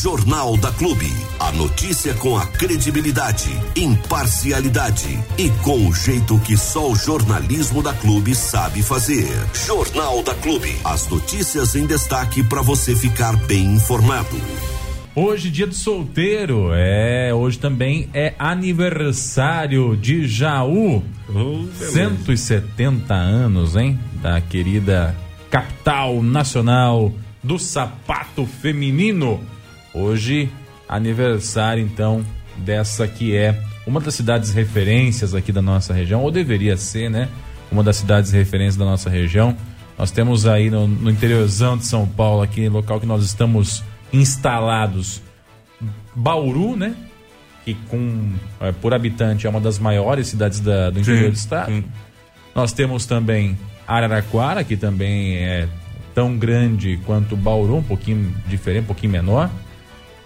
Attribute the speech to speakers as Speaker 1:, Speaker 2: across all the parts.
Speaker 1: Jornal da Clube. A notícia com a credibilidade, imparcialidade e com o jeito que só o jornalismo da Clube sabe fazer. Jornal da Clube. As notícias em destaque para você ficar bem informado.
Speaker 2: Hoje, dia do solteiro, é. Hoje também é aniversário de Jaú. Oh, 170 anos, hein? Da querida capital nacional do sapato feminino. Hoje, aniversário então dessa que é uma das cidades referências aqui da nossa região, ou deveria ser, né? Uma das cidades referências da nossa região. Nós temos aí no, no interiorzão de São Paulo, aqui local que nós estamos instalados, Bauru, né? Que com, é, por habitante é uma das maiores cidades da, do interior sim, do estado. Sim. Nós temos também Araraquara, que também é tão grande quanto Bauru, um pouquinho diferente, um pouquinho menor.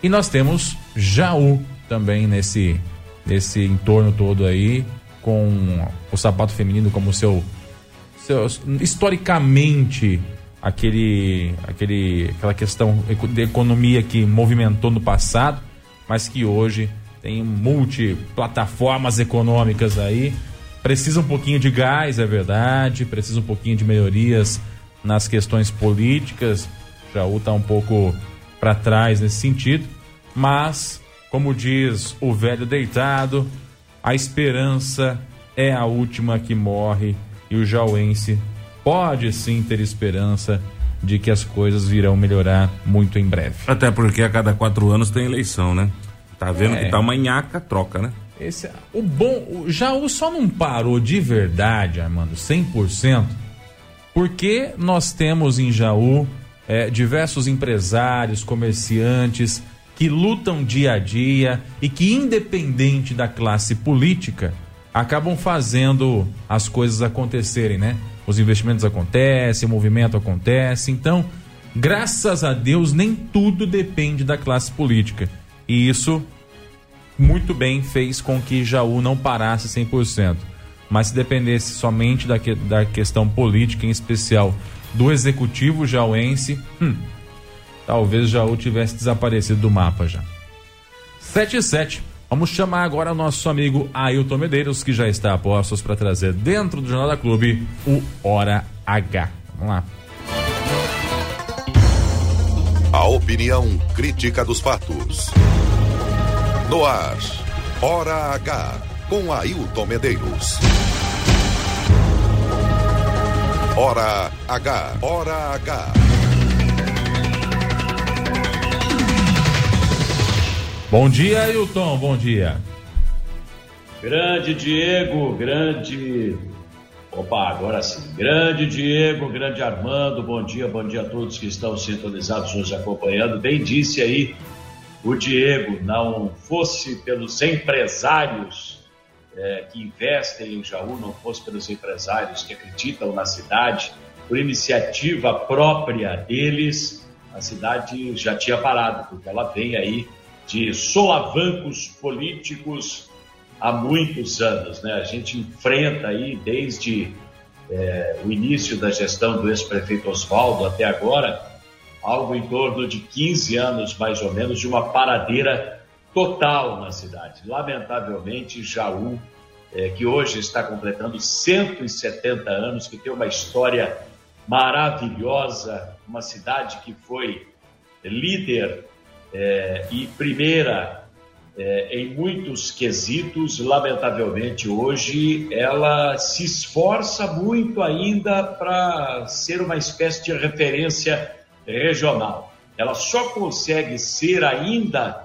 Speaker 2: E nós temos Jaú também nesse, nesse entorno todo aí, com o sapato feminino como seu, seu historicamente aquele, aquele, aquela questão de economia que movimentou no passado, mas que hoje tem multiplataformas econômicas aí. Precisa um pouquinho de gás, é verdade, precisa um pouquinho de melhorias nas questões políticas. Jaú está um pouco para trás nesse sentido, mas, como diz o velho deitado, a esperança é a última que morre e o jauense pode sim ter esperança de que as coisas virão melhorar muito em breve.
Speaker 3: Até porque a cada quatro anos tem eleição, né? Tá vendo é. que tá uma nhaca, troca, né?
Speaker 2: Esse, o bom, o Jaú só não parou de verdade, Armando, 100%, porque nós temos em Jaú é, diversos empresários, comerciantes que lutam dia a dia e que, independente da classe política, acabam fazendo as coisas acontecerem, né? Os investimentos acontecem, o movimento acontece. Então, graças a Deus, nem tudo depende da classe política. E isso muito bem fez com que Jaú não parasse 100%. Mas se dependesse somente da, que, da questão política, em especial do executivo jauense, hum, talvez Jaú tivesse desaparecido do mapa já. 7 e 7. Vamos chamar agora nosso amigo Ailton Medeiros, que já está a postos para trazer dentro do Jornal da Clube o Hora H. Vamos lá.
Speaker 1: A opinião crítica dos fatos. No ar, Hora H, com Ailton Medeiros. Hora H, Hora H.
Speaker 2: Bom dia, Ailton, bom dia.
Speaker 4: Grande Diego, grande. Opa, agora sim. Grande Diego, grande Armando, bom dia, bom dia a todos que estão sintonizados nos acompanhando. Bem disse aí o Diego, não fosse pelos empresários é, que investem em Jaú, não fosse pelos empresários que acreditam na cidade, por iniciativa própria deles, a cidade já tinha parado, porque ela vem aí de solavancos políticos há muitos anos. Né? A gente enfrenta aí desde é, o início da gestão do ex-prefeito Oswaldo até agora algo em torno de 15 anos, mais ou menos, de uma paradeira total na cidade. Lamentavelmente, Jaú, é, que hoje está completando 170 anos, que tem uma história maravilhosa, uma cidade que foi líder é, e primeira é, em muitos quesitos, lamentavelmente hoje ela se esforça muito ainda para ser uma espécie de referência regional. Ela só consegue ser ainda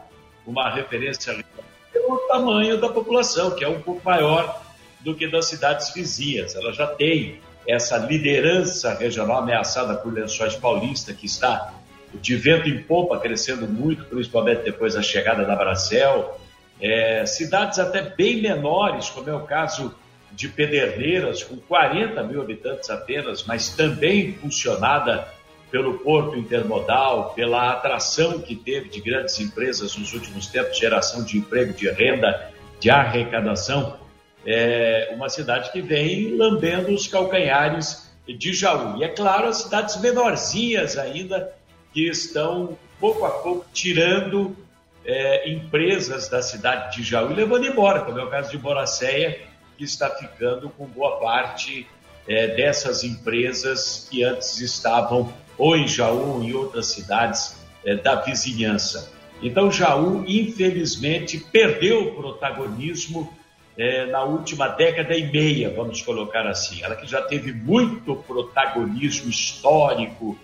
Speaker 4: uma referência pelo tamanho da população, que é um pouco maior do que das cidades vizinhas. Ela já tem essa liderança regional ameaçada por Lençóis Paulista, que está de vento em popa crescendo muito, principalmente depois da chegada da Bracel. É, cidades até bem menores, como é o caso de Pederneiras, com 40 mil habitantes apenas, mas também funcionada pelo porto intermodal, pela atração que teve de grandes empresas nos últimos tempos, geração de emprego, de renda, de arrecadação, é uma cidade que vem lambendo os calcanhares de Jaú. E é claro, as cidades menorzinhas ainda que estão pouco a pouco tirando é, empresas da cidade de Jaú e levando embora, como é o caso de Boracéia, que está ficando com boa parte é, dessas empresas que antes estavam ou em Jaú ou em outras cidades é, da vizinhança. Então, Jaú, infelizmente, perdeu o protagonismo é, na última década e meia, vamos colocar assim. Ela que já teve muito protagonismo histórico,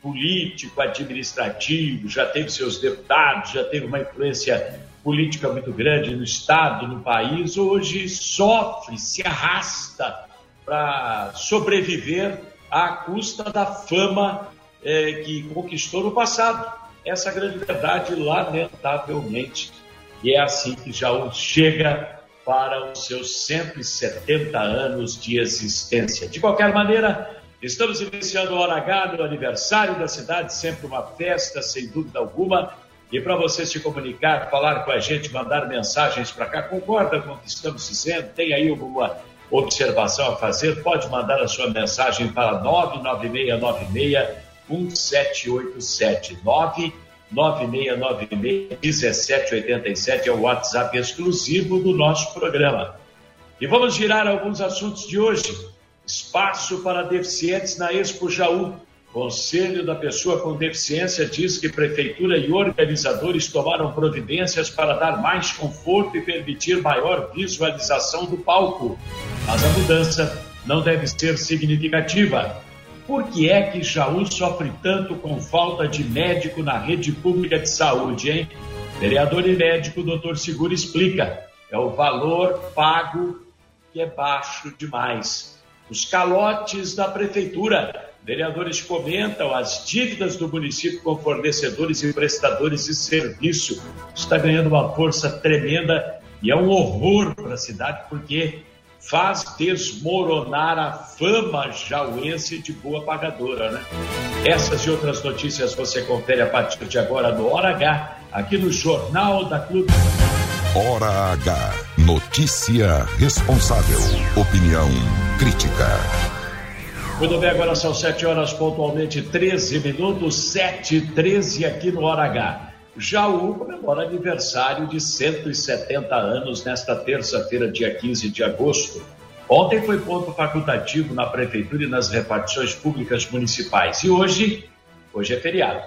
Speaker 4: político, administrativo, já teve seus deputados, já teve uma influência política muito grande no Estado, no país, hoje sofre, se arrasta para sobreviver à custa da fama é, que conquistou no passado. Essa é grande verdade, lamentavelmente. E é assim que Jaú chega para os seus 170 anos de existência. De qualquer maneira, estamos iniciando o Hora H, no aniversário da cidade, sempre uma festa, sem dúvida alguma. E para você se comunicar, falar com a gente, mandar mensagens para cá, concorda com o que estamos dizendo? Tem aí alguma observação a fazer? Pode mandar a sua mensagem para 99696 1787 996961787 é o WhatsApp exclusivo do nosso programa. E vamos girar alguns assuntos de hoje. Espaço para deficientes na Expo Jaú. Conselho da Pessoa com Deficiência diz que prefeitura e organizadores tomaram providências para dar mais conforto e permitir maior visualização do palco. Mas a mudança não deve ser significativa. Por que é que Jaú sofre tanto com falta de médico na rede pública de saúde, hein? Vereador e médico, doutor Seguro explica. É o valor pago que é baixo demais. Os calotes da prefeitura. Vereadores comentam as dívidas do município com fornecedores e prestadores de serviço. Está ganhando uma força tremenda e é um horror para a cidade, porque faz desmoronar a fama jauense de boa pagadora, né? Essas e outras notícias você confere a partir de agora no Hora H, aqui no Jornal da Clube.
Speaker 1: Hora H. Notícia responsável. Opinião crítica.
Speaker 4: Muito bem, agora são 7 horas pontualmente 13 minutos, 7 e 13 aqui no Hora H. Jaú comemora aniversário de 170 anos nesta terça-feira, dia 15 de agosto. Ontem foi ponto facultativo na prefeitura e nas repartições públicas municipais. E hoje, hoje é feriado.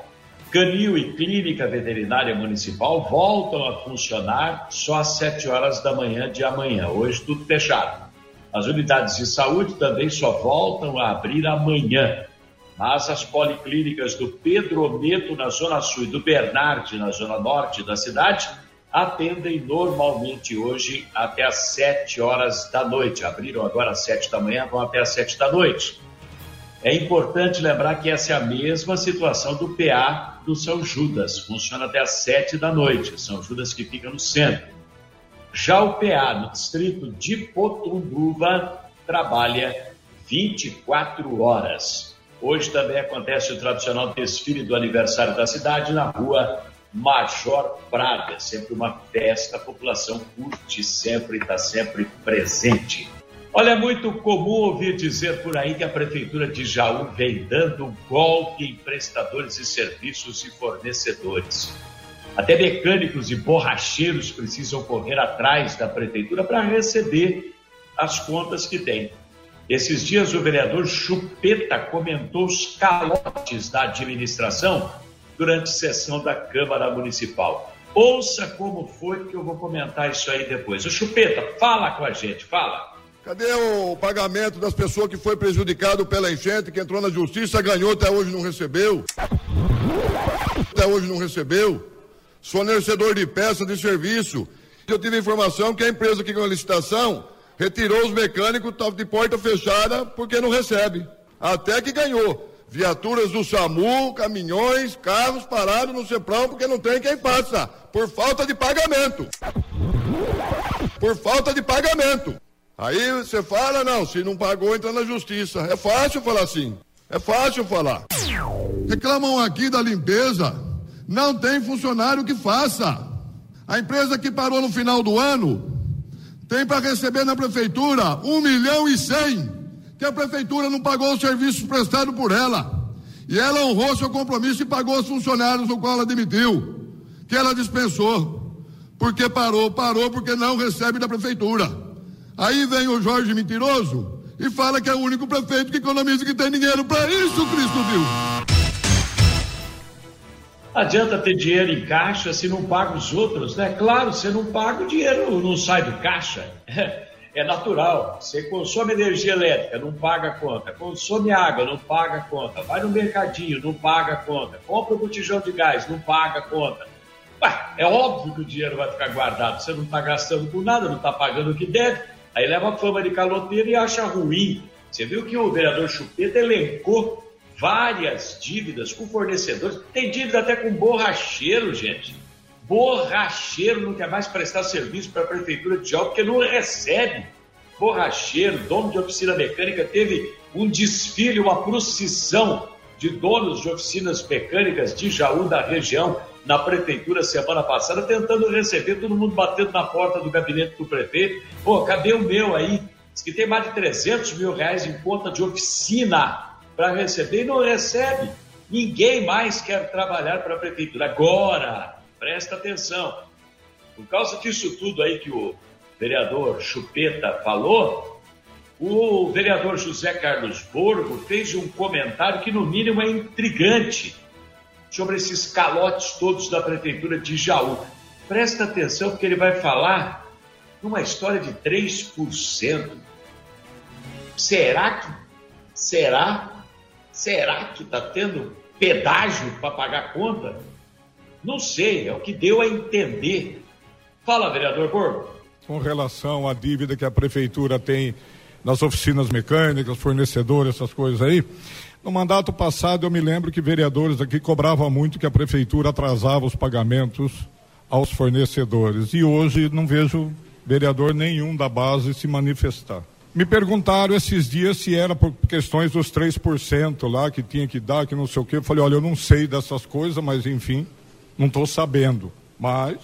Speaker 4: Canil e Clínica Veterinária Municipal voltam a funcionar só às 7 horas da manhã de amanhã. Hoje tudo fechado. As unidades de saúde também só voltam a abrir amanhã mas as policlínicas do Pedro Ometo, na Zona Sul, e do Bernardi, na Zona Norte da cidade, atendem normalmente hoje até às 7 horas da noite. Abriram agora às 7 da manhã, vão até às 7 da noite. É importante lembrar que essa é a mesma situação do PA do São Judas, funciona até às 7 da noite. São Judas que fica no centro. Já o PA no distrito de Potunduva trabalha 24 horas. Hoje também acontece o tradicional desfile do aniversário da cidade na rua Major Braga. Sempre uma festa, a população curte sempre, está sempre presente. Olha, é muito comum ouvir dizer por aí que a Prefeitura de Jaú vem dando golpe em prestadores de serviços e fornecedores. Até mecânicos e borracheiros precisam correr atrás da Prefeitura para receber as contas que têm. Esses dias o vereador Chupeta comentou os calotes da administração durante sessão da Câmara Municipal. Ouça como foi que eu vou comentar isso aí depois. O Chupeta, fala com a gente, fala.
Speaker 5: Cadê o pagamento das pessoas que foi prejudicado pela enchente, que entrou na justiça, ganhou, até hoje não recebeu? Até hoje não recebeu? Fornecedor de peça de serviço. Eu tive informação que a empresa que ganhou a licitação retirou os mecânicos de porta fechada porque não recebe. Até que ganhou. Viaturas do SAMU, caminhões, carros parados no CEPRAM porque não tem quem passa. Por falta de pagamento. Por falta de pagamento. Aí você fala, não, se não pagou, entra na justiça. É fácil falar assim. É fácil falar. Reclamam aqui da limpeza. Não tem funcionário que faça. A empresa que parou no final do ano tem para receber na prefeitura um milhão e cem, que a prefeitura não pagou os serviços prestados por ela. E ela honrou seu compromisso e pagou os funcionários no qual ela demitiu, que ela dispensou. Porque parou, parou porque não recebe da prefeitura. Aí vem o Jorge mentiroso e fala que é o único prefeito que economiza que tem dinheiro para isso, Cristo Deus.
Speaker 4: Adianta ter dinheiro em caixa se não paga os outros, né? Claro, você não paga, o dinheiro não sai do caixa. É natural. Você consome energia elétrica, não paga a conta. Consome água, não paga a conta. Vai no mercadinho, não paga a conta. Compra um botijão de gás, não paga a conta. Ué, é óbvio que o dinheiro vai ficar guardado. Você não está gastando por nada, não está pagando o que deve. Aí leva a fama de caloteiro e acha ruim. Você viu que o vereador Chupeta elencou várias dívidas com fornecedores. Tem dívida até com borracheiro, gente borracheiro não quer mais prestar serviço para a prefeitura de Jaú porque não recebe. Borracheiro, dono de oficina mecânica, teve um desfile, uma procissão de donos de oficinas mecânicas de Jaú da região na prefeitura semana passada, tentando receber, todo mundo batendo na porta do gabinete do prefeito. Pô, cadê o meu aí? Diz que tem mais de 300 mil reais em conta de oficina para receber e não recebe. Ninguém mais quer trabalhar para a prefeitura. Agora, presta atenção. Por causa disso tudo aí que o vereador Chupeta falou, o vereador José Carlos Borgo fez um comentário que, no mínimo, é intrigante sobre esses calotes todos da prefeitura de Jaú. Presta atenção, porque ele vai falar numa história de 3%. Será que. Será? Será que está tendo pedágio para pagar conta? Não sei, é o que deu a entender. Fala, vereador Borgo.
Speaker 6: Com relação à dívida que a prefeitura tem nas oficinas mecânicas, fornecedores, essas coisas aí. No mandato passado, eu me lembro que vereadores aqui cobravam muito que a prefeitura atrasava os pagamentos aos fornecedores. E hoje não vejo vereador nenhum da base se manifestar. Me perguntaram esses dias se era por questões dos 3% lá que tinha que dar, que não sei o quê. Eu falei, olha, eu não sei dessas coisas, mas enfim, não estou sabendo, mas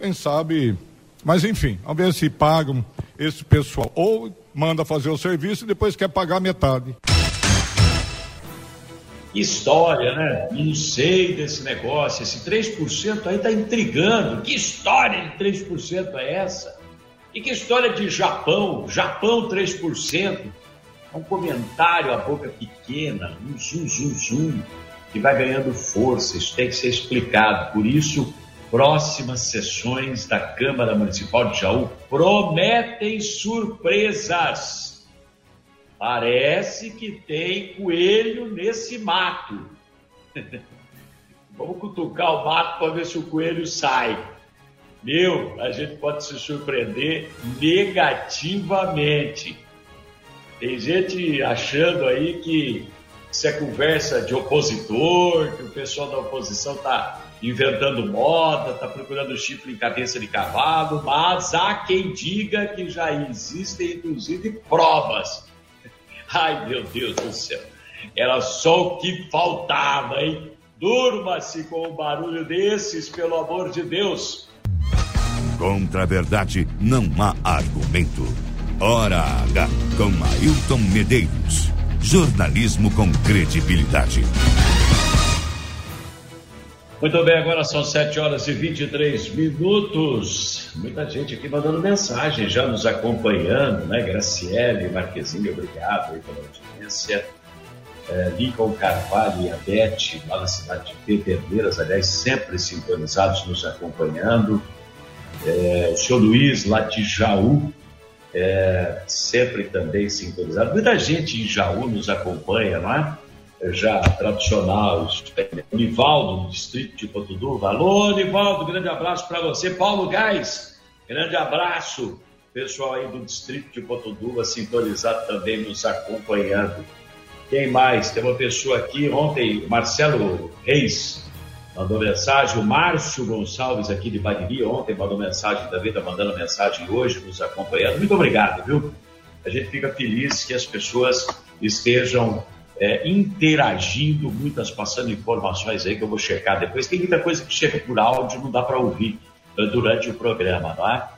Speaker 6: quem sabe. Mas enfim, vamos ver se pagam esse pessoal. Ou manda fazer o serviço e depois quer pagar metade.
Speaker 4: História, né? Não sei desse negócio. Esse 3% aí está intrigando. Que história de 3% é essa? E que história de Japão? Japão 3%. É um comentário à boca pequena, um zum, zum, zum que vai ganhando força, isso tem que ser explicado. Por isso, próximas sessões da Câmara Municipal de Jaú prometem surpresas. Parece que tem coelho nesse mato. Vamos cutucar o mato para ver se o coelho sai. Meu, a gente pode se surpreender negativamente. Tem gente achando aí que isso é conversa de opositor, que o pessoal da oposição está inventando moda, está procurando chifre em cabeça de cavalo, mas há quem diga que já existem, inclusive, provas. Ai, meu Deus do céu. Era só o que faltava, hein? Durma-se com um barulho desses, pelo amor de Deus.
Speaker 1: Contra a verdade não há argumento. Hora H com Ailton Medeiros. Jornalismo com credibilidade.
Speaker 4: Muito bem, agora são 7 horas e 23 minutos. Muita gente aqui mandando mensagem, já nos acompanhando, né? Graciele, Marquezinho, obrigado aí pela audiência. É, Lincoln Carvalho e a Beth, lá na cidade de Pederneiras, aliás, sempre sintonizados, nos acompanhando. É, o senhor Luiz, lá de Jaú, é, sempre também sintonizado. Muita gente em Jaú nos acompanha, não é? Já tradicional, Nivaldo, do distrito de Potuduva. Alô, Nivaldo, grande abraço para você. Paulo Gás, grande abraço. Pessoal aí do distrito de Potuduva sintonizado também nos acompanhando. Quem mais? Tem uma pessoa aqui ontem, Marcelo Reis, mandou mensagem. O Márcio Gonçalves, aqui de Bariri, ontem mandou mensagem, também está mandando mensagem hoje, nos acompanhando. Muito obrigado, viu? A gente fica feliz que as pessoas estejam é, interagindo, muitas passando informações aí que eu vou checar depois. Tem muita coisa que chega por áudio, não dá para ouvir uh, durante o programa, não é?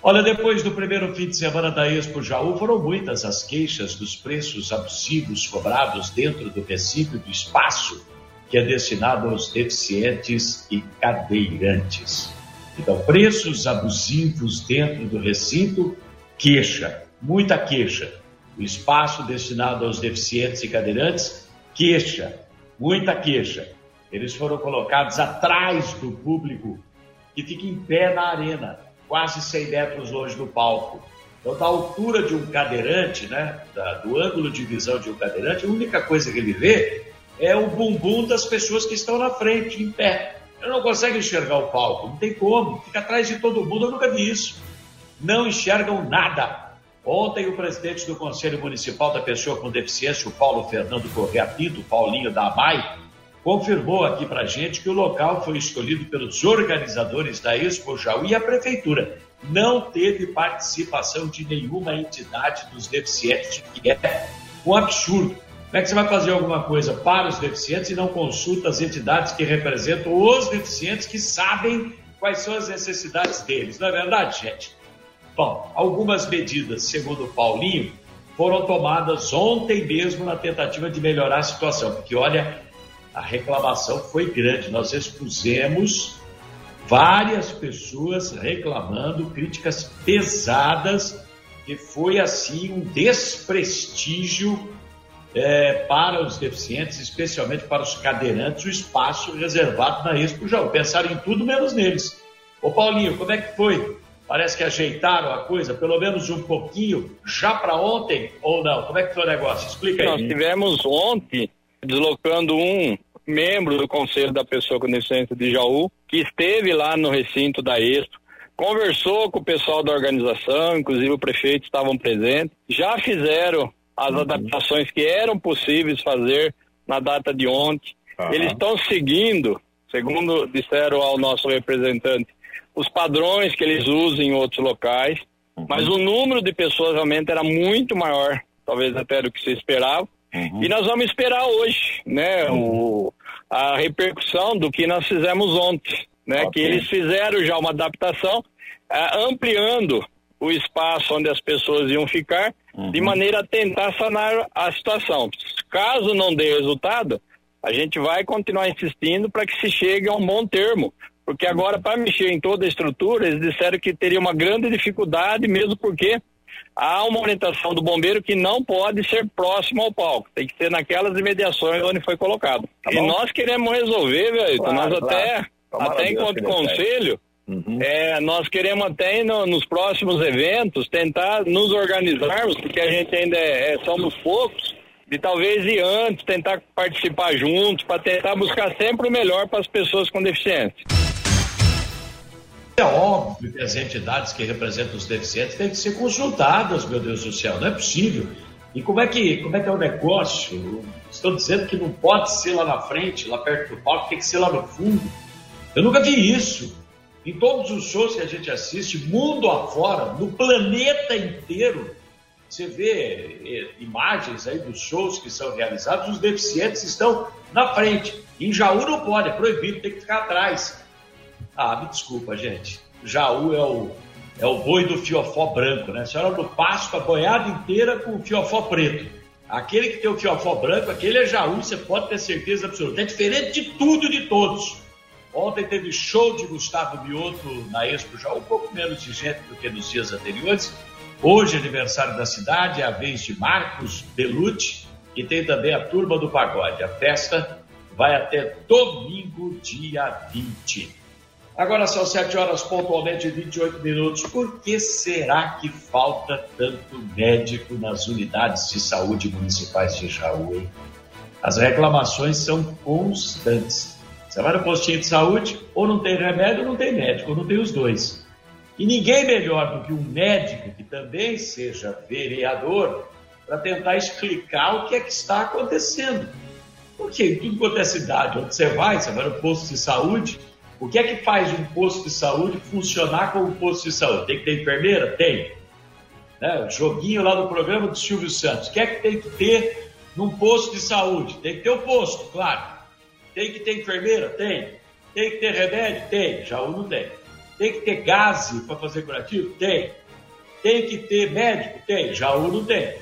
Speaker 4: Olha, depois do primeiro fim de semana da Expo Jaú, foram muitas as queixas dos preços abusivos cobrados dentro do recinto do espaço que é destinado aos deficientes e cadeirantes. Então, preços abusivos dentro do recinto, queixa, muita queixa. O espaço destinado aos deficientes e cadeirantes, queixa, muita queixa. Eles foram colocados atrás do público que fica em pé na arena, quase 100 metros longe do palco. Então, da altura de um cadeirante, né, da, do ângulo de visão de um cadeirante, a única coisa que ele vê é o bumbum das pessoas que estão na frente, em pé. Eu não consegue enxergar o palco, não tem como, fica atrás de todo mundo, eu nunca vi isso. Não enxergam nada. Ontem, o presidente do Conselho Municipal da Pessoa com Deficiência, o Paulo Fernando Correa Pinto, Paulinho da AMAI, confirmou aqui para gente que o local foi escolhido pelos organizadores da Expo Jaú e a Prefeitura. Não teve participação de nenhuma entidade dos deficientes, que é um absurdo. Como é que você vai fazer alguma coisa para os deficientes e não consulta as entidades que representam os deficientes que sabem quais são as necessidades deles? Não é verdade, gente? Bom, algumas medidas, segundo o Paulinho, foram tomadas ontem mesmo na tentativa de melhorar a situação, porque olha, a reclamação foi grande. Nós expusemos várias pessoas reclamando críticas pesadas, que foi assim um desprestígio é, para os deficientes, especialmente para os cadeirantes, o espaço reservado na Expo Jaú. Pensaram em tudo menos neles. Ô Paulinho, como é que foi? Parece que ajeitaram a coisa, pelo menos um pouquinho, já para ontem ou não? Como é que foi o negócio? Explica aí.
Speaker 7: Nós tivemos ontem deslocando um membro do Conselho da Pessoa com Deficiência de Jaú, que esteve lá no recinto da Expo, conversou com o pessoal da organização, inclusive o prefeito estavam presentes, já fizeram as uhum. adaptações que eram possíveis fazer na data de ontem. Uhum. Eles estão seguindo, segundo disseram ao nosso representante, os padrões que eles usam em outros locais, uhum. mas o número de pessoas realmente era muito maior, talvez até do que se esperava. Uhum. E nós vamos esperar hoje, né, o, a repercussão do que nós fizemos ontem, né, okay. que eles fizeram já uma adaptação, uh, ampliando o espaço onde as pessoas iam ficar, uhum. de maneira a tentar sanar a situação. Caso não dê resultado, a gente vai continuar insistindo para que se chegue a um bom termo. Porque agora, para mexer em toda a estrutura, eles disseram que teria uma grande dificuldade, mesmo porque há uma orientação do bombeiro que não pode ser próximo ao palco, tem que ser naquelas imediações onde foi colocado. Tá e nós queremos resolver, velho. Claro, nós claro. até, até enquanto conselho, Uhum. É, nós queremos até no, nos próximos eventos tentar nos organizarmos, porque a gente ainda é, é somos poucos, de talvez ir antes, tentar participar juntos, para tentar buscar sempre o melhor para as pessoas com deficiência.
Speaker 4: É óbvio que as entidades que representam os deficientes têm que ser consultadas, meu Deus do céu, não é possível. E como é que, como é, que é o negócio? Estão dizendo que não pode ser lá na frente, lá perto do palco, tem que ser lá no fundo. Eu nunca vi isso. Em todos os shows que a gente assiste, mundo afora, no planeta inteiro, você vê eh, imagens aí dos shows que são realizados, os deficientes estão na frente. Em Jaú não pode, é proibido, tem que ficar atrás. Ah, me desculpa, gente. Jaú é o, é o boi do fiofó branco, né? A senhora no pasto, a boiada inteira com o fiofó preto. Aquele que tem o fiofó branco, aquele é Jaú, você pode ter certeza absoluta. É diferente de tudo e de todos. Ontem teve show de Gustavo Mioto na Expo, já um pouco menos de gente do que nos dias anteriores. Hoje, aniversário da cidade, é a vez de Marcos Belucci, e tem também a Turma do Pagode. A festa vai até domingo, dia 20. Agora são 7 horas pontualmente 28 minutos. Por que será que falta tanto médico nas unidades de saúde municipais de Jaú? As reclamações são constantes. Você vai no postinho de saúde, ou não tem remédio, ou não tem médico, ou não tem os dois. E ninguém melhor do que um médico que também seja vereador para tentar explicar o que é que está acontecendo. Porque em tudo quanto é cidade, onde você vai, você vai no posto de saúde, o que é que faz um posto de saúde funcionar como um posto de saúde? Tem que ter enfermeira? Tem. Né? Joguinho lá do programa do Silvio Santos. O que é que tem que ter num posto de saúde? Tem que ter o posto, claro. Tem que ter enfermeira? Tem. Tem que ter remédio? Tem. Jaú não tem. Tem que ter gase para fazer curativo? Tem. Tem que ter médico? Tem. Jaú não tem.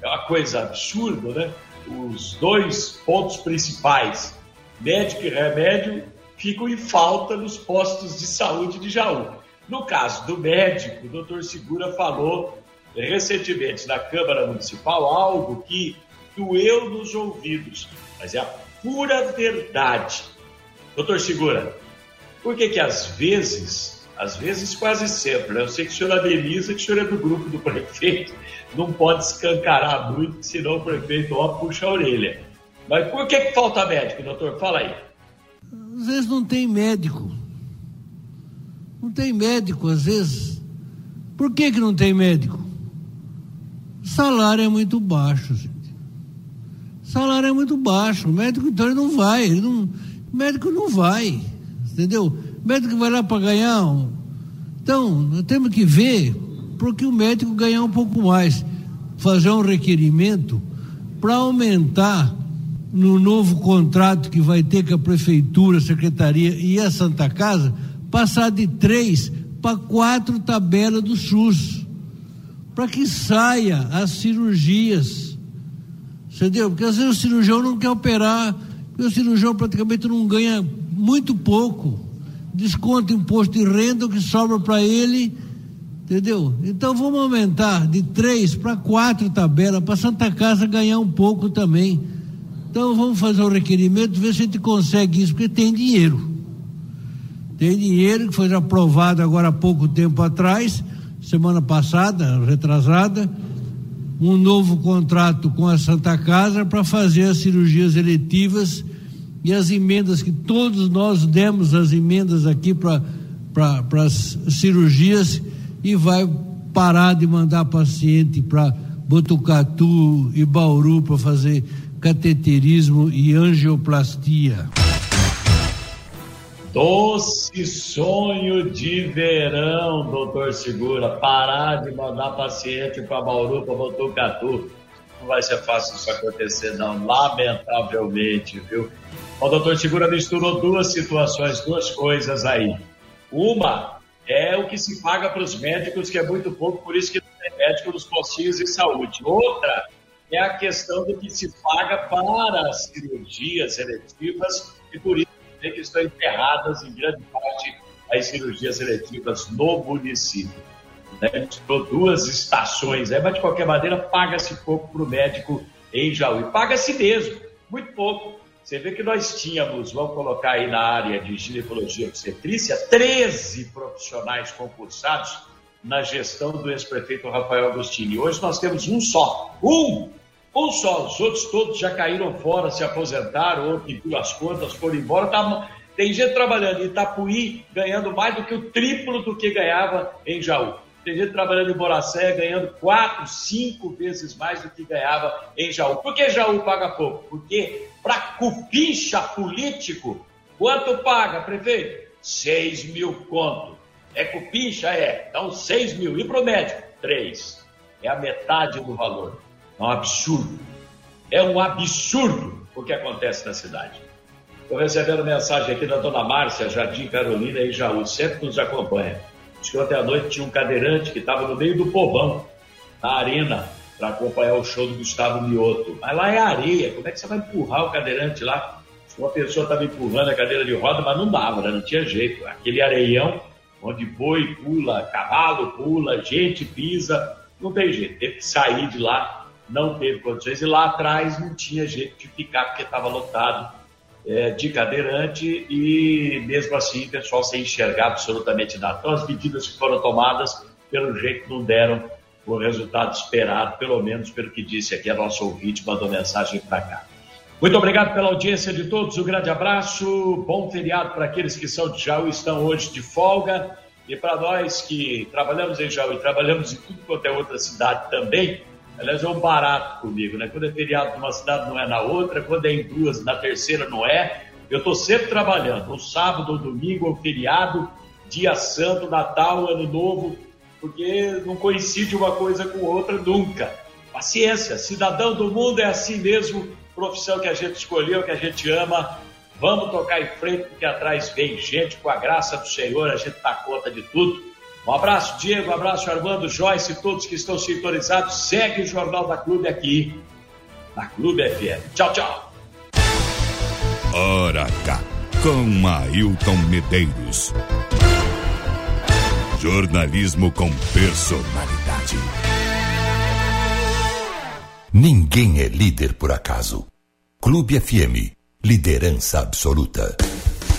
Speaker 4: É uma coisa absurda, né? Os dois pontos principais, médico e remédio, ficam em falta nos postos de saúde de Jaú. No caso do médico, o doutor Segura falou recentemente na Câmara Municipal algo que doeu nos ouvidos, mas é a pura verdade. Doutor Segura, por que que às vezes, às vezes quase sempre, né? eu sei que o senhor ameniza que o senhor é do grupo do prefeito, não pode escancarar muito, senão o prefeito ó, puxa a orelha. Mas por que, que falta médico, doutor? Fala aí.
Speaker 8: Às vezes não tem médico. Não tem médico, às vezes. Por que, que não tem médico? Salário é muito baixo, gente. Salário é muito baixo. O médico, então, ele não vai. Ele não, o médico não vai. Entendeu? O médico vai lá para ganhar. Um... Então, nós temos que ver porque o médico ganhar um pouco mais. Fazer um requerimento para aumentar no novo contrato que vai ter com a prefeitura, a secretaria e a Santa Casa, passar de três para quatro tabelas do SUS, para que saia as cirurgias, entendeu? Porque às vezes o cirurgião não quer operar, porque o cirurgião praticamente não ganha muito pouco, desconta imposto de renda, o que sobra para ele, entendeu? Então vamos aumentar de três para quatro tabelas, para Santa Casa ganhar um pouco também. Então vamos fazer um requerimento, ver se a gente consegue isso, porque tem dinheiro. Tem dinheiro que foi aprovado agora há pouco tempo atrás, semana passada, retrasada, um novo contrato com a Santa Casa para fazer as cirurgias eletivas e as emendas que todos nós demos as emendas aqui para para as cirurgias e vai parar de mandar paciente para Botucatu e Bauru para fazer cateterismo e angioplastia.
Speaker 4: Doce sonho de verão, doutor Segura. Parar de mandar paciente para Bauru, para Botucatu. Não vai ser fácil isso acontecer, não. Lamentavelmente, viu? O doutor Segura misturou duas situações, duas coisas aí. Uma é o que se paga para os médicos, que é muito pouco, por isso que não tem médico nos postinhos de saúde. Outra é a questão do que se paga para as cirurgias seletivas e por isso que estão enterradas em grande parte as cirurgias seletivas no município. Né? A gente duas estações, né? mas de qualquer maneira paga-se pouco para o médico em Jaú. E paga-se mesmo, muito pouco. Você vê que nós tínhamos, vamos colocar aí na área de ginecologia e obstetrícia, 13 profissionais concursados na gestão do ex-prefeito Rafael Agostini. Hoje nós temos um só, um um só, os outros todos já caíram fora, se aposentaram, ou pediu as contas, foram embora. Tá, tem gente trabalhando em Itapuí ganhando mais do que o triplo do que ganhava em Jaú. Tem gente trabalhando em Boracé ganhando quatro, cinco vezes mais do que ganhava em Jaú. Por que Jaú paga pouco? Porque para cupincha político, quanto paga, prefeito? Seis mil conto. É cupincha? É. Então, seis mil. E para o médico? Três. É a metade do valor. É um absurdo. É um absurdo o que acontece na cidade. Estou recebendo mensagem aqui da dona Márcia, Jardim Carolina e Jaú, sempre nos acompanha. Diz que ontem à noite tinha um cadeirante que estava no meio do povão, na arena, para acompanhar o show do Gustavo Mioto. Mas lá é areia, como é que você vai empurrar o cadeirante lá? Uma pessoa estava empurrando a cadeira de roda, mas não dava, né? não tinha jeito. Aquele areião, onde boi pula, cavalo pula, gente pisa, não tem jeito. Teve que sair de lá não teve condições e lá atrás não tinha jeito de ficar porque estava lotado é, de cadeirante e mesmo assim o pessoal sem enxergar absolutamente nada. Então as medidas que foram tomadas, pelo jeito, não deram o resultado esperado, pelo menos pelo que disse aqui a nossa ouvinte, mandou mensagem para cá. Muito obrigado pela audiência de todos, um grande abraço, bom feriado para aqueles que são de Jaú e estão hoje de folga, e para nós que trabalhamos em Jaú e trabalhamos em tudo quanto é outra cidade também, Aliás, é um barato comigo, né? Quando é feriado numa cidade não é na outra, quando é em duas, na terceira não é. Eu estou sempre trabalhando, ou sábado, ou domingo, ou feriado, dia santo, Natal, Ano Novo, porque não coincide uma coisa com outra nunca. Paciência, cidadão do mundo é assim mesmo, profissão que a gente escolheu, que a gente ama, Vamos tocar em frente, porque atrás vem gente, com a graça do Senhor, a gente dá conta de tudo. Um abraço, Diego, um abraço, Armando, Joyce, todos que estão sintonizados. Segue o Jornal da Clube aqui, na Clube FM. Tchau, tchau.
Speaker 1: Hora H, com Ailton Medeiros. Jornalismo com personalidade. Ninguém é líder por acaso. Clube FM, liderança absoluta.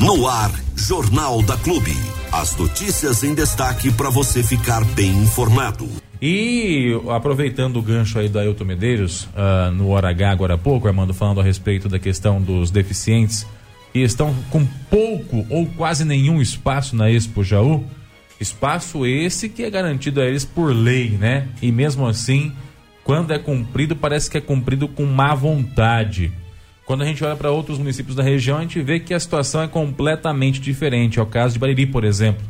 Speaker 1: No ar, Jornal da Clube. As notícias em destaque para você ficar bem informado.
Speaker 2: E aproveitando o gancho aí do Ailton Medeiros, uh, no Hora H agora há pouco, Armando, falando a respeito da questão dos deficientes que estão com pouco ou quase nenhum espaço na Expo Jaú. Espaço esse que é garantido a eles por lei, né? E mesmo assim, quando é cumprido, parece que é cumprido com má vontade. Quando a gente olha para outros municípios da região, a gente vê que a situação é completamente diferente. É o caso de Bariri, por exemplo.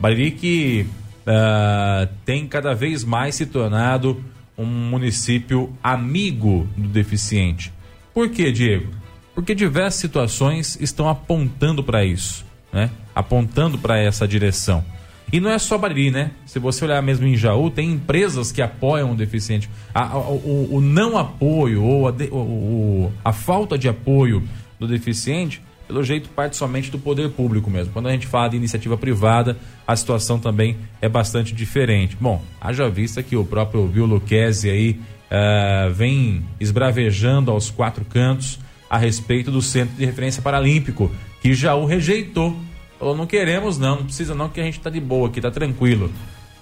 Speaker 2: Bariri que uh, tem cada vez mais se tornado um município amigo do deficiente. Por quê, Diego? Porque diversas situações estão apontando para isso, né? Apontando para essa direção. E não é só Bariri, né? Se você olhar mesmo em Jaú, tem empresas que apoiam o deficiente. A, a, o, o, não apoio ou a, o, a falta de apoio do deficiente, pelo jeito, parte somente do poder público mesmo. Quando a gente fala de iniciativa privada, a situação também é bastante diferente. Bom, haja vista que o próprio Bill Lucchesi aí uh, vem esbravejando aos quatro cantos a respeito do Centro de Referência Paralímpico, que Jaú rejeitou Falou, não queremos não, não precisa não, que a gente tá de boa aqui, tá tranquilo.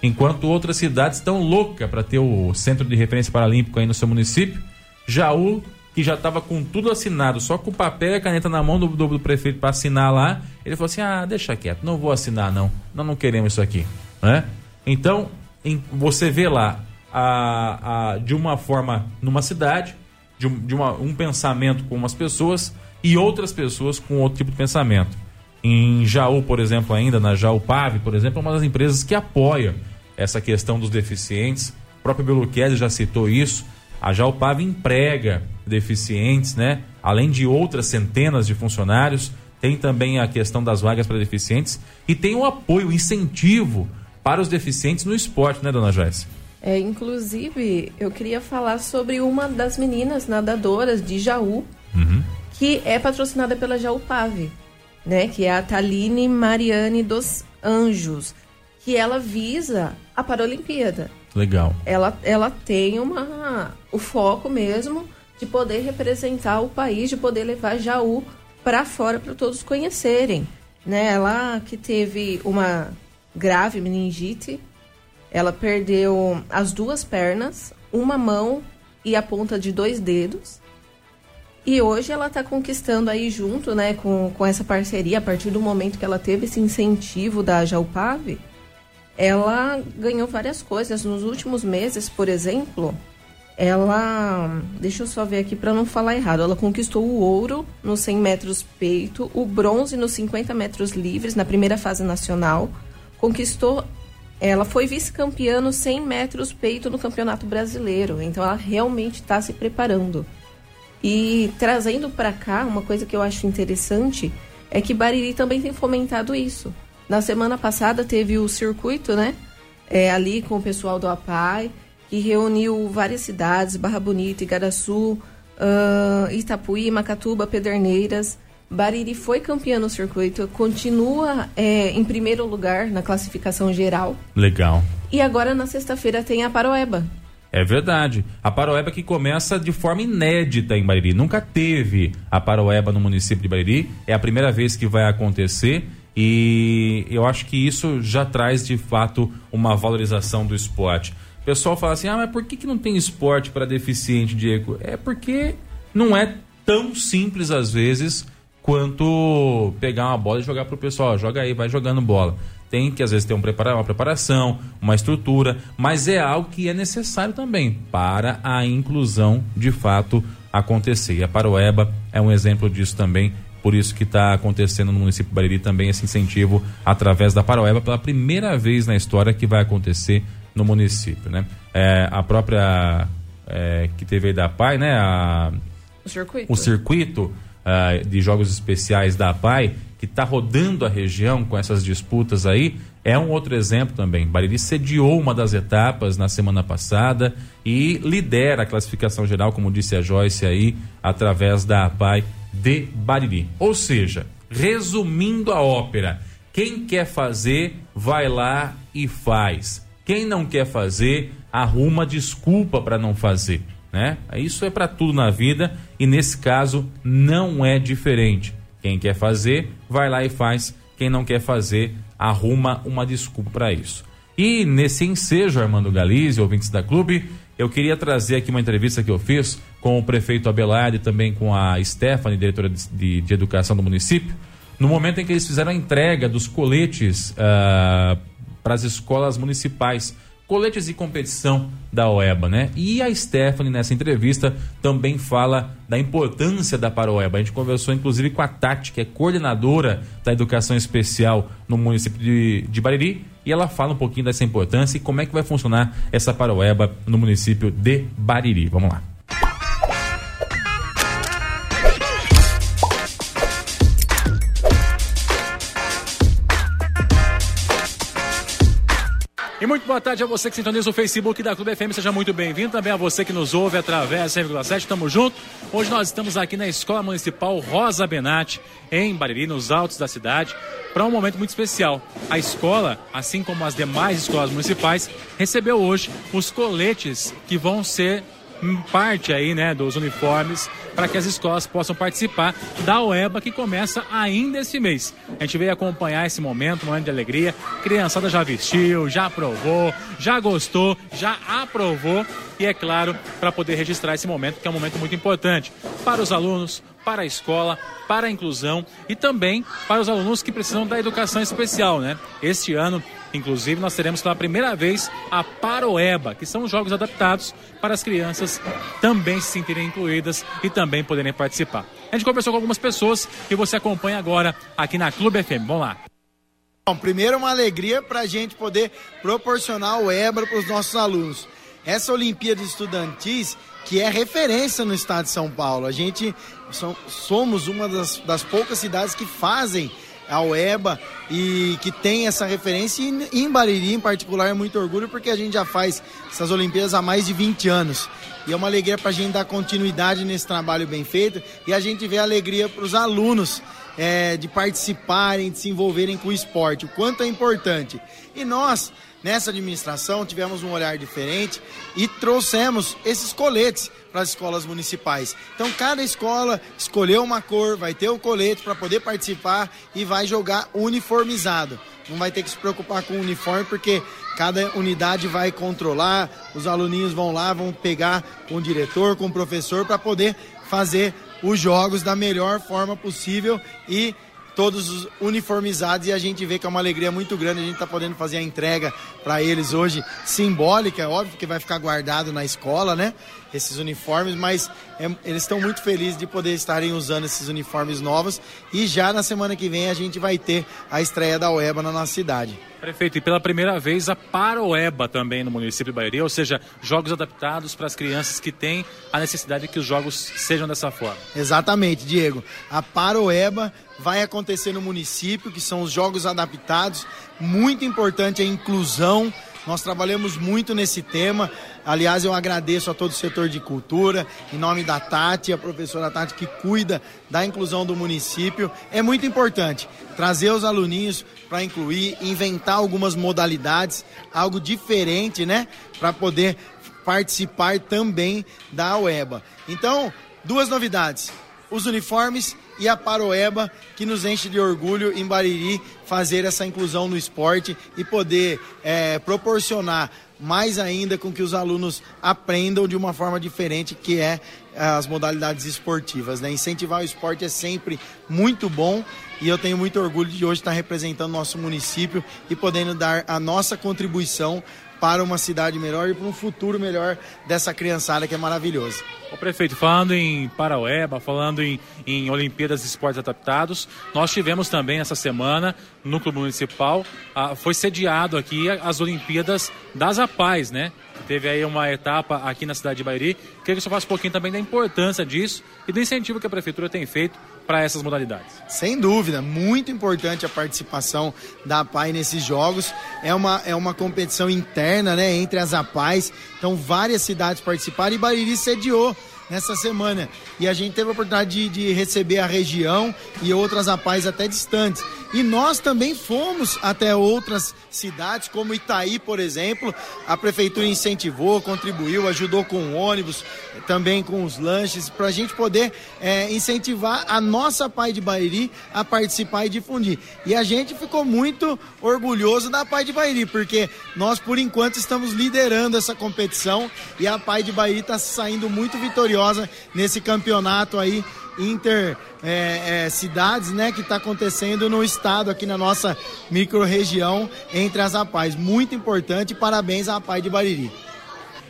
Speaker 2: Enquanto outras cidades estão loucas para ter o centro de referência paralímpico aí no seu município. Jaú, que já estava com tudo assinado, só com o papel e a caneta na mão do, do, do prefeito para assinar lá, ele falou assim: ah, deixa quieto, não vou assinar não, nós não queremos isso aqui. Né? Então, em, você vê lá, a, a, de uma forma numa cidade, de, de uma, um pensamento com umas pessoas e outras pessoas com outro tipo de pensamento. Em Jaú, por exemplo, ainda, na Jaú Pave, por exemplo, é uma das empresas que apoia essa questão dos deficientes. O próprio Beluquese já citou isso. A Jaú Pave emprega deficientes, né? Além de outras centenas de funcionários, tem também a questão das vagas para deficientes e tem o apoio, o incentivo para os deficientes no esporte, né, dona Joyce?
Speaker 9: É, inclusive, eu queria falar sobre uma das meninas nadadoras de Jaú, uhum. que é patrocinada pela Jaú Pave né? Que é a Taline Mariane dos Anjos, que ela visa a Paralimpíada.
Speaker 2: Legal.
Speaker 9: Ela, ela tem uma, o foco mesmo de poder representar o país, de poder levar Jaú para fora para todos conhecerem. Né? Ela que teve uma grave meningite, ela perdeu as duas pernas, uma mão e a ponta de dois dedos. E hoje ela está conquistando aí junto, né, com, com essa parceria, a partir do momento que ela teve esse incentivo da Jaupave, ela ganhou várias coisas. Nos últimos meses, por exemplo, ela. Deixa eu só ver aqui para não falar errado. Ela conquistou o ouro nos 100 metros peito, o bronze nos 50 metros livres na primeira fase nacional. Conquistou. Ela foi vice-campeã nos 100 metros peito no Campeonato Brasileiro. Então ela realmente está se preparando. E trazendo para cá, uma coisa que eu acho interessante é que Bariri também tem fomentado isso. Na semana passada teve o circuito, né? É, ali com o pessoal do APAI, que reuniu várias cidades, Barra Bonita, Igaraçu, uh, Itapuí, Macatuba, Pederneiras. Bariri foi campeã no circuito, continua é, em primeiro lugar na classificação geral.
Speaker 2: Legal.
Speaker 9: E agora na sexta-feira tem a Paroeba,
Speaker 2: é verdade. A Paroeba que começa de forma inédita em Bariri. Nunca teve a Paroeba no município de Bariri. É a primeira vez que vai acontecer. E eu acho que isso já traz de fato uma valorização do esporte. O pessoal fala assim: ah, mas por que, que não tem esporte para deficiente, Diego? É porque não é tão simples às vezes quanto pegar uma bola e jogar pro pessoal. Joga aí, vai jogando bola tem que às vezes ter um prepara uma preparação, uma estrutura, mas é algo que é necessário também para a inclusão de fato acontecer. E a Paroeba é um exemplo disso também, por isso que está acontecendo no município de Bariri também esse incentivo através da Paroeba pela primeira vez na história que vai acontecer no município, né? É, a própria é, que teve aí da PAI, né? A,
Speaker 9: o circuito.
Speaker 2: O circuito uh, de jogos especiais da APAI, que está rodando a região com essas disputas aí, é um outro exemplo também. Bariri sediou uma das etapas na semana passada e lidera a classificação geral, como disse a Joyce aí, através da APAI de Bariri. Ou seja, resumindo a ópera, quem quer fazer, vai lá e faz. Quem não quer fazer, arruma desculpa para não fazer. Né? Isso é para tudo na vida e nesse caso não é diferente. Quem quer fazer, vai lá e faz. Quem não quer fazer, arruma uma desculpa para isso. E nesse ensejo, Armando Galize, ouvintes da clube, eu queria trazer aqui uma entrevista que eu fiz com o prefeito Abelardo e também com a Stephanie, diretora de, de, educação do município, no momento em que eles fizeram a entrega dos coletes uh, para as escolas municipais coletes de competição da OEBA, né? E a Stephanie, nessa entrevista, também fala da importância da Paroeba. A gente conversou, inclusive, com a Tati, que é coordenadora da educação especial no município de, de Bariri, e ela fala um pouquinho dessa importância e como é que vai funcionar essa Paroeba no município de Bariri. Vamos lá. E muito boa tarde a você que sintoniza o Facebook da Clube FM, seja muito bem-vindo. Também a você que nos ouve através da 100,7, tamo junto. Hoje nós estamos aqui na Escola Municipal Rosa Benatti, em Bariri, nos altos da cidade, para um momento muito especial. A escola, assim como as demais escolas municipais, recebeu hoje os coletes que vão ser parte aí, né, dos uniformes para que as escolas possam participar da OEBA que começa ainda esse mês. A gente veio acompanhar esse momento, um momento de alegria. A criançada já vestiu, já aprovou, já gostou, já aprovou e é claro, para poder registrar esse momento, que é um momento muito importante para os alunos, para a escola, para a inclusão e também para os alunos que precisam da educação especial, né? Este ano Inclusive, nós teremos pela primeira vez a Paroeba, que são jogos adaptados para as crianças também se sentirem incluídas e também poderem participar. A gente conversou com algumas pessoas que você acompanha agora aqui na Clube FM. Vamos lá.
Speaker 10: Bom, primeiro uma alegria para a gente poder proporcionar o EBRA para os nossos alunos. Essa Olimpíada Estudantis, que é referência no estado de São Paulo. A gente somos uma das, das poucas cidades que fazem a UEBA e que tem essa referência e em Bariri em particular é muito orgulho porque a gente já faz essas Olimpíadas há mais de 20 anos. E é uma alegria para a gente dar continuidade nesse trabalho bem feito e a gente vê a alegria para os alunos é, de participarem, de se envolverem com o esporte, o quanto é importante. E nós, nessa administração, tivemos um olhar diferente e trouxemos esses coletes para as escolas municipais. Então, cada escola escolheu uma cor, vai ter o um colete para poder participar e vai jogar uniformizado. Não vai ter que se preocupar com o uniforme, porque cada unidade vai controlar, os aluninhos vão lá, vão pegar com o diretor, com o professor, para poder fazer os jogos da melhor forma possível e todos uniformizados. E a gente vê que é uma alegria muito grande. A gente está podendo fazer a entrega para eles hoje simbólica, é óbvio que vai ficar guardado na escola, né? Esses uniformes, mas é, eles estão muito felizes de poder estarem usando esses uniformes novos e já na semana que vem a gente vai ter a estreia da UEBA na nossa cidade.
Speaker 2: Prefeito, e pela primeira vez a Paroeba também no município de Bahia, ou seja, jogos adaptados para as crianças que têm a necessidade de que os jogos sejam dessa forma.
Speaker 10: Exatamente, Diego. A Paroeba vai acontecer no município, que são os jogos adaptados. Muito importante a inclusão. Nós trabalhamos muito nesse tema. Aliás, eu agradeço a todo o setor de cultura, em nome da Tati, a professora Tati, que cuida da inclusão do município. É muito importante trazer os aluninhos para incluir, inventar algumas modalidades, algo diferente, né? Para poder participar também da UEBA. Então, duas novidades: os uniformes e a Paroeba, que nos enche de orgulho em Bariri fazer essa inclusão no esporte e poder é, proporcionar mais ainda com que os alunos aprendam de uma forma diferente, que é as modalidades esportivas. Né? Incentivar o esporte é sempre muito bom e eu tenho muito orgulho de hoje estar representando nosso município e podendo dar a nossa contribuição para uma cidade melhor e para um futuro melhor dessa criançada que é maravilhoso.
Speaker 2: O prefeito, falando em Paraueba, falando em, em Olimpíadas de Esportes Adaptados, nós tivemos também essa semana, no Núcleo Municipal, a, foi sediado aqui as Olimpíadas das APAES, né? Teve aí uma etapa aqui na cidade de Bairi. Queria que você falasse um pouquinho também da importância disso e do incentivo que a prefeitura tem feito para essas modalidades.
Speaker 10: Sem dúvida, muito importante a participação da APAI nesses jogos. É uma, é uma competição interna né, entre as APAIs, então várias cidades participaram e Bariri sediou nessa semana. E a gente teve a oportunidade de, de receber a região e outras APAIs até distantes. E nós também fomos até outras cidades, como Itaí, por exemplo. A prefeitura incentivou, contribuiu, ajudou com ônibus, também com os lanches, para a gente poder é, incentivar a nossa Pai de Bairi a participar e difundir. E a gente ficou muito orgulhoso da Pai de Bairi, porque nós, por enquanto, estamos liderando essa competição e a Pai de Bairi está saindo muito vitoriosa nesse campeonato aí inter é, é, cidades, né, que está acontecendo no estado aqui na nossa microrregião entre as APAIs. Muito importante, parabéns à APAI de Bariri.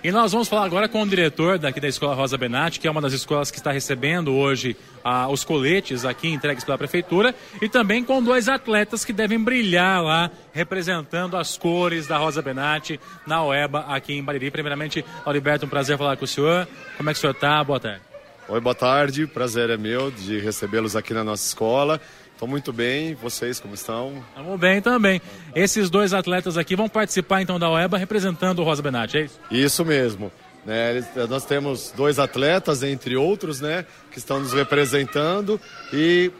Speaker 2: E nós vamos falar agora com o diretor daqui da Escola Rosa Benatti, que é uma das escolas que está recebendo hoje ah, os coletes aqui entregues pela Prefeitura, e também com dois atletas que devem brilhar lá, representando as cores da Rosa Benatti na OEBA aqui em Bariri. Primeiramente, Auriberto, um prazer falar com o senhor. Como é que o senhor está? Boa tarde.
Speaker 11: Oi, boa tarde. Prazer é meu de recebê-los aqui na nossa escola. Estou muito bem. Vocês como estão?
Speaker 2: Estamos bem também. Esses dois atletas aqui vão participar então da UEBA representando o Rosa Benatti, é isso?
Speaker 11: Isso mesmo. Né, nós temos dois atletas, entre outros, né, que estão nos representando e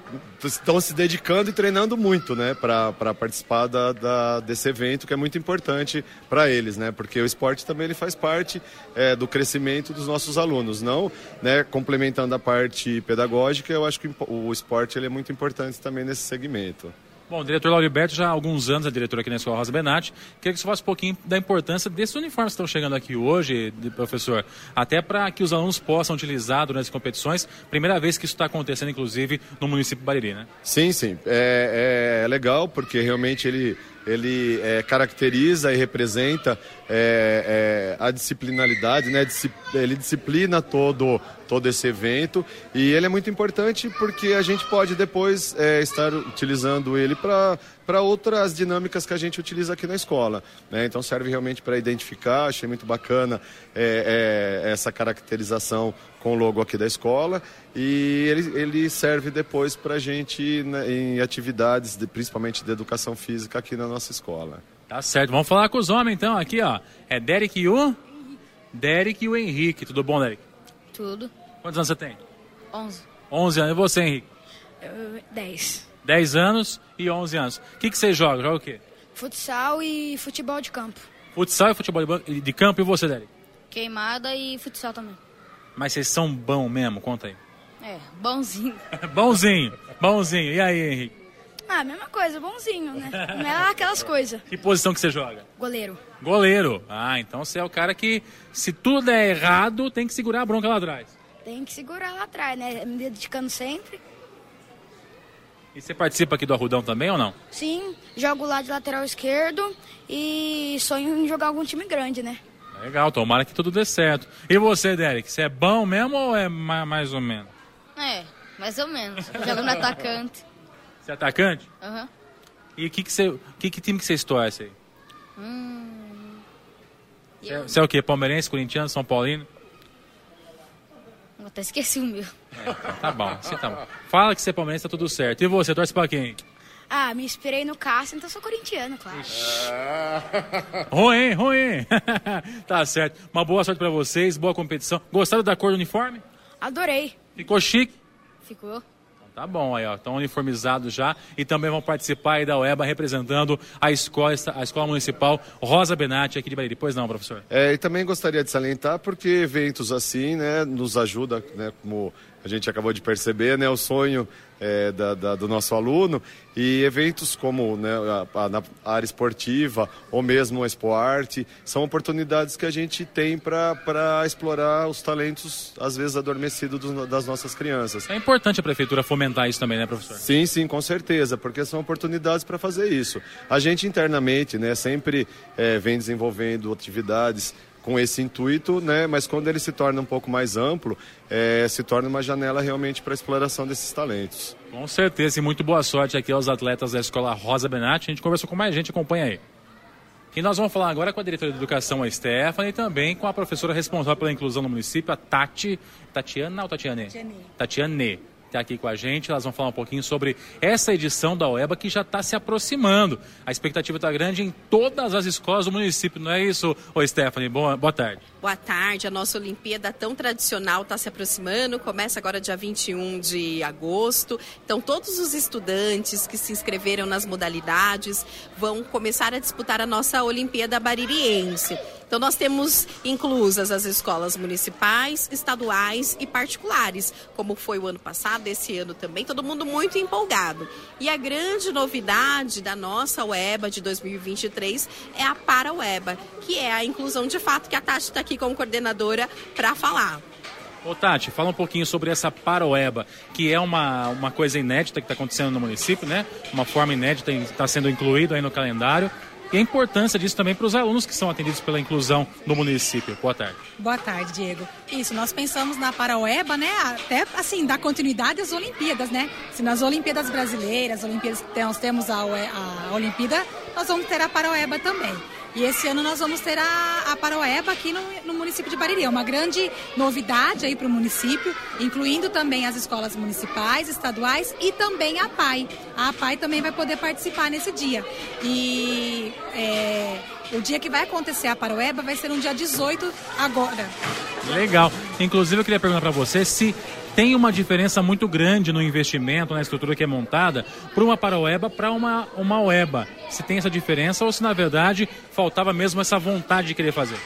Speaker 11: estão se dedicando e treinando muito né, para participar da, da, desse evento, que é muito importante para eles, né, porque o esporte também ele faz parte é, do crescimento dos nossos alunos. Não né, complementando a parte pedagógica, eu acho que o esporte ele é muito importante também nesse segmento.
Speaker 2: Bom, o diretor Lauriberto já há alguns anos é diretor aqui na Escola Rosa Benatti. Queria que você falasse um pouquinho da importância desses uniformes que estão chegando aqui hoje, professor, até para que os alunos possam utilizar durante as competições. Primeira vez que isso está acontecendo, inclusive, no município de Bariri, né?
Speaker 11: Sim, sim. É, é, é legal porque realmente ele ele é, caracteriza e representa é, é, a disciplinaridade, né? ele disciplina todo, todo esse evento e ele é muito importante porque a gente pode depois é, estar utilizando ele para para outras dinâmicas que a gente utiliza aqui na escola. Né? Então serve realmente para identificar, achei muito bacana é, é, essa caracterização com o logo aqui da escola e ele, ele serve depois para a gente né, em atividades, de, principalmente de educação física aqui na nossa escola.
Speaker 2: Tá certo, vamos falar com os homens então aqui, ó. É Derek e o? Derek e o Henrique. Tudo bom, Derek?
Speaker 12: Tudo.
Speaker 2: Quantos anos você tem?
Speaker 12: 11.
Speaker 2: 11 anos. E você, Henrique?
Speaker 12: 10.
Speaker 2: 10 anos e 11 anos. O que, que você joga? Joga o quê?
Speaker 12: Futsal e futebol de campo.
Speaker 2: Futsal e futebol de campo. E você, Derek?
Speaker 12: Queimada e futsal também.
Speaker 2: Mas vocês são bons mesmo? Conta aí.
Speaker 12: É, bonzinho.
Speaker 2: bonzinho, bonzinho. E aí, Henrique?
Speaker 12: Ah, mesma coisa, bonzinho, né? Não é aquelas coisas.
Speaker 2: Que posição que você joga?
Speaker 12: Goleiro.
Speaker 2: Goleiro. Ah, então você é o cara que, se tudo der errado, tem que segurar a bronca lá atrás.
Speaker 12: Tem que segurar lá atrás, né? Me dedicando sempre.
Speaker 2: E você participa aqui do Arrudão também ou não?
Speaker 12: Sim, jogo lá de lateral esquerdo e sonho em jogar algum time grande, né?
Speaker 2: Legal, tomara que tudo dê certo. E você, Derek, você é bom mesmo ou é mais ou menos?
Speaker 12: É, mais ou menos. Jogo no atacante.
Speaker 2: Você é atacante?
Speaker 12: Aham. Uhum.
Speaker 2: E que, que, você, que, que time que você torce aí?
Speaker 12: Hum...
Speaker 2: Você, eu... você é o quê? Palmeirense, corintiano, São Paulino?
Speaker 12: Eu até esqueci o meu.
Speaker 2: É, tá bom, você tá bom. Fala que você é palmeirense, tá tudo certo. E você, torce pra quem?
Speaker 12: Ah, me inspirei no Cássio, então sou corintiano, claro.
Speaker 2: ruim, ruim. tá certo. Uma boa sorte pra vocês, boa competição. Gostaram da cor do uniforme?
Speaker 12: Adorei.
Speaker 2: Ficou chique?
Speaker 12: Ficou.
Speaker 2: Tá bom, aí ó, estão uniformizados já e também vão participar aí da UEBA representando a escola, a escola municipal Rosa Benatti aqui de Bahia. Pois não, professor?
Speaker 11: É, e também gostaria de salientar porque eventos assim, né, nos ajuda, né, como a gente acabou de perceber, né, o sonho é, da, da, do nosso aluno e eventos como né, a, a, na área esportiva ou mesmo a Expo Arte são oportunidades que a gente tem para explorar os talentos, às vezes adormecidos dos, das nossas crianças.
Speaker 2: É importante a prefeitura fomentar isso também, né, professor?
Speaker 11: Sim, sim, com certeza, porque são oportunidades para fazer isso. A gente internamente né, sempre é, vem desenvolvendo atividades com esse intuito, né? Mas quando ele se torna um pouco mais amplo, é, se torna uma janela realmente para a exploração desses talentos.
Speaker 2: Com certeza, e muito boa sorte aqui aos atletas da Escola Rosa Benatti. A gente conversou com mais gente, acompanha aí. E nós vamos falar agora com a diretora de educação, a Stephanie, e também com a professora responsável pela inclusão no município, a Tati. Tatiana ou Tatiane?
Speaker 13: Tatiane.
Speaker 2: Tatiane. Está aqui com a gente. Elas vão falar um pouquinho sobre essa edição da OEBA que já está se aproximando. A expectativa está grande em todas as escolas do município, não é isso, ô Stephanie? Boa, boa tarde.
Speaker 14: Boa tarde. A nossa Olimpíada tão tradicional está se aproximando. Começa agora dia 21 de agosto. Então, todos os estudantes que se inscreveram nas modalidades vão começar a disputar a nossa Olimpíada Baririense. Então, nós temos inclusas as escolas municipais, estaduais e particulares, como foi o ano passado, esse ano também, todo mundo muito empolgado. E a grande novidade da nossa UEBA de 2023 é a Para-UEBA, que é a inclusão de fato que a Tati está aqui como coordenadora para falar.
Speaker 2: Ô Tati, fala um pouquinho sobre essa Paroeba, que é uma, uma coisa inédita que está acontecendo no município, né? Uma forma inédita está sendo incluído aí no calendário e a importância disso também para os alunos que são atendidos pela inclusão no município. Boa tarde.
Speaker 13: Boa tarde, Diego. Isso, nós pensamos na Paraoeba, né, até assim, dar continuidade às Olimpíadas, né? Se nas Olimpíadas brasileiras, Olimpíadas nós temos a, a Olimpíada, nós vamos ter a Paraoeba também. E esse ano nós vamos ter a, a Paroeba aqui no, no, município de Bariri. É uma grande novidade aí para o município, incluindo também as escolas municipais, estaduais e também a PAI. A PAI também vai poder participar nesse dia. E é, o dia que vai acontecer a Paroeba vai ser no dia 18 agora.
Speaker 2: Legal. Inclusive eu queria perguntar para você se tem uma diferença muito grande no investimento, na estrutura que é montada, para uma Paroeba para uma, uma OEBA. Se tem essa diferença ou se, na verdade, faltava mesmo essa vontade de querer fazer?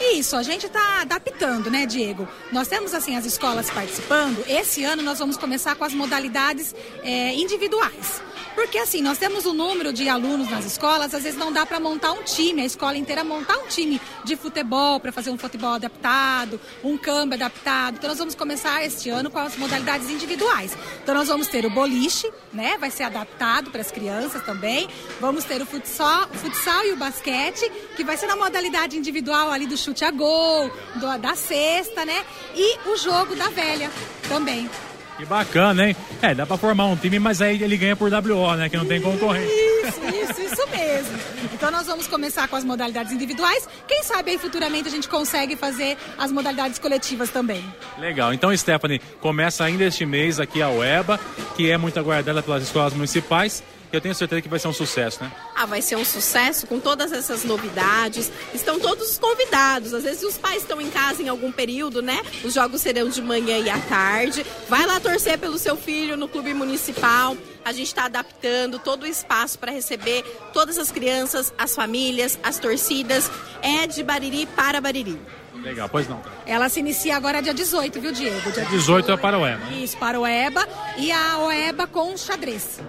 Speaker 13: Isso, a gente está adaptando, né, Diego? Nós temos, assim, as escolas participando. Esse ano nós vamos começar com as modalidades é, individuais. Porque assim, nós temos um número de alunos nas escolas, às vezes não dá para montar um time, a escola inteira montar um time de futebol para fazer um futebol adaptado, um campo adaptado. Então nós vamos começar este ano com as modalidades individuais. Então nós vamos ter o boliche, né? Vai ser adaptado para as crianças também. Vamos ter o futsal, o futsal e o basquete, que vai ser na modalidade individual ali do chute a gol, do, da cesta, né? E o jogo da velha também.
Speaker 2: Que bacana, hein? É, dá pra formar um time, mas aí ele ganha por WO, né? Que não tem concorrente.
Speaker 13: Isso, isso, isso mesmo. Então nós vamos começar com as modalidades individuais. Quem sabe aí futuramente a gente consegue fazer as modalidades coletivas também.
Speaker 2: Legal. Então, Stephanie, começa ainda este mês aqui a UEBA, que é muito aguardada pelas escolas municipais eu tenho certeza que vai ser um sucesso, né?
Speaker 14: Ah, vai ser um sucesso com todas essas novidades. Estão todos convidados. Às vezes os pais estão em casa em algum período, né? Os jogos serão de manhã e à tarde. Vai lá torcer pelo seu filho no clube municipal. A gente está adaptando todo o espaço para receber todas as crianças, as famílias, as torcidas. É de Bariri para Bariri.
Speaker 2: Legal, pois não.
Speaker 13: Ela se inicia agora dia 18, viu, Diego?
Speaker 2: Dia 18 é para o EBA.
Speaker 13: Isso, para o EBA e a OEBA com xadrez.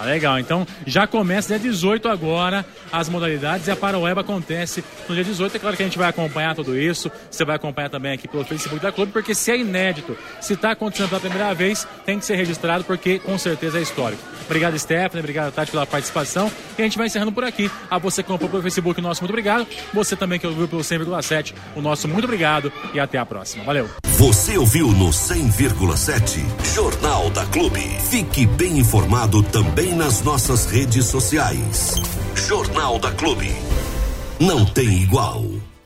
Speaker 2: Ah, legal. Então já começa dia 18 agora as modalidades e a Paroeba acontece no dia 18. É claro que a gente vai acompanhar tudo isso. Você vai acompanhar também aqui pelo Facebook da Clube, porque se é inédito, se está acontecendo pela primeira vez, tem que ser registrado, porque com certeza é histórico. Obrigado, Stephanie. Obrigado, Tati, pela participação. E a gente vai encerrando por aqui. A você que comprou pelo Facebook, nosso muito obrigado. Você também que ouviu pelo 100,7, o nosso muito obrigado e até a próxima. Valeu.
Speaker 1: Você ouviu no 100,7 Jornal da Clube. Fique bem informado também nas nossas redes sociais. Jornal da Clube. Não tem igual.